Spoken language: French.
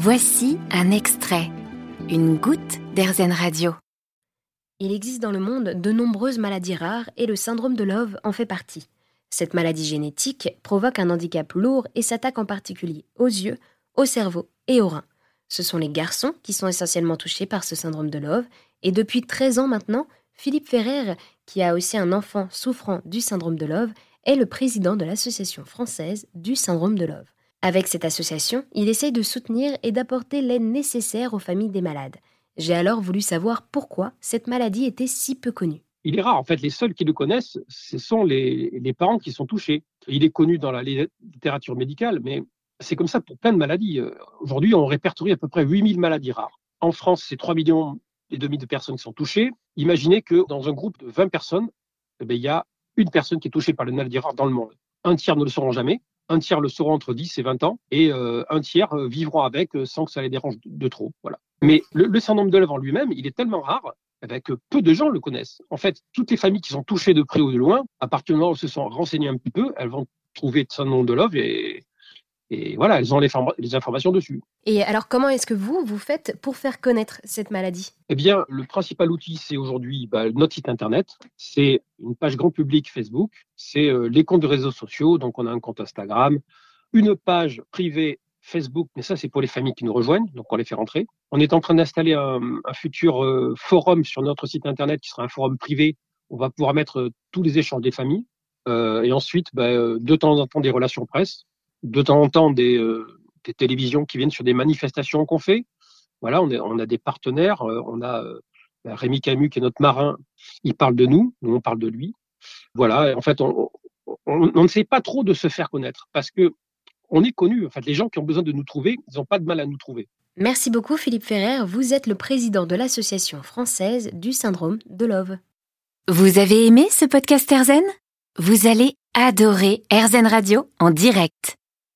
Voici un extrait, une goutte d'Airzen Radio. Il existe dans le monde de nombreuses maladies rares et le syndrome de Love en fait partie. Cette maladie génétique provoque un handicap lourd et s'attaque en particulier aux yeux, au cerveau et aux reins. Ce sont les garçons qui sont essentiellement touchés par ce syndrome de Love et depuis 13 ans maintenant, Philippe Ferrer, qui a aussi un enfant souffrant du syndrome de Love, est le président de l'Association française du syndrome de Love. Avec cette association, il essaye de soutenir et d'apporter l'aide nécessaire aux familles des malades. J'ai alors voulu savoir pourquoi cette maladie était si peu connue. Il est rare, en fait, les seuls qui le connaissent, ce sont les, parents qui sont touchés. Il est connu dans la littérature médicale, mais c'est comme ça pour plein de maladies. Aujourd'hui, on répertorie à peu près 8000 maladies rares. En France, c'est 3 millions et demi de personnes qui sont touchées. Imaginez que dans un groupe de 20 personnes, eh bien, il y a une personne qui est touchée par la maladie rare dans le monde. Un tiers ne le sauront jamais un tiers le sauront entre 10 et 20 ans, et euh, un tiers euh, vivront avec euh, sans que ça les dérange de, trop. Voilà. Mais le, syndrome de Lèvres en lui-même, il est tellement rare eh que peu de gens le connaissent. En fait, toutes les familles qui sont touchées de près ou de loin, à partir du moment où elles se sont renseignées un petit peu, elles vont trouver le syndrome de Love et et voilà, elles ont les, les informations dessus. Et alors, comment est-ce que vous, vous faites pour faire connaître cette maladie? Eh bien, le principal outil, c'est aujourd'hui bah, notre site Internet. C'est une page grand public Facebook. C'est euh, les comptes de réseaux sociaux. Donc, on a un compte Instagram, une page privée Facebook, mais ça, c'est pour les familles qui nous rejoignent. Donc, on les fait rentrer. On est en train d'installer un, futur euh, forum sur notre site Internet qui sera un forum privé. On va pouvoir mettre euh, tous les échanges des familles. et ensuite, bah, de temps en temps, des relations presse de temps en temps des, euh, des télévisions qui viennent sur des manifestations qu'on fait. Voilà, on, est, on a des partenaires. Euh, on a euh, Rémi Camus qui est notre marin. Il parle de nous, nous on parle de lui. Voilà, en fait, on, on, ne sait pas trop de se faire connaître parce que on est connu. En fait, les gens qui ont besoin de nous trouver, ils n'ont pas de mal à nous trouver. Merci beaucoup Philippe Ferrer. Vous êtes le président de l'association française du syndrome de Love. Vous avez aimé ce podcast Erzen? Vous allez adorer Erzen Radio en direct.